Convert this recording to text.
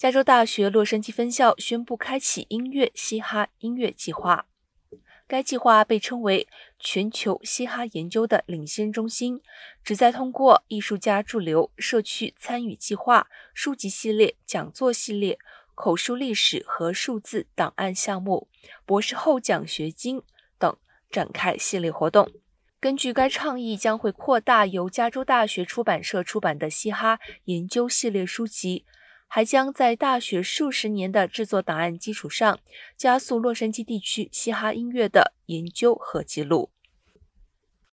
加州大学洛杉矶分校宣布开启音乐嘻哈音乐计划。该计划被称为全球嘻哈研究的领先中心，旨在通过艺术家驻留、社区参与计划、书籍系列、讲座系列、口述历史和数字档案项目、博士后奖学金等展开系列活动。根据该倡议，将会扩大由加州大学出版社出版的嘻哈研究系列书籍。还将在大学数十年的制作档案基础上，加速洛杉矶地区嘻哈音乐的研究和记录。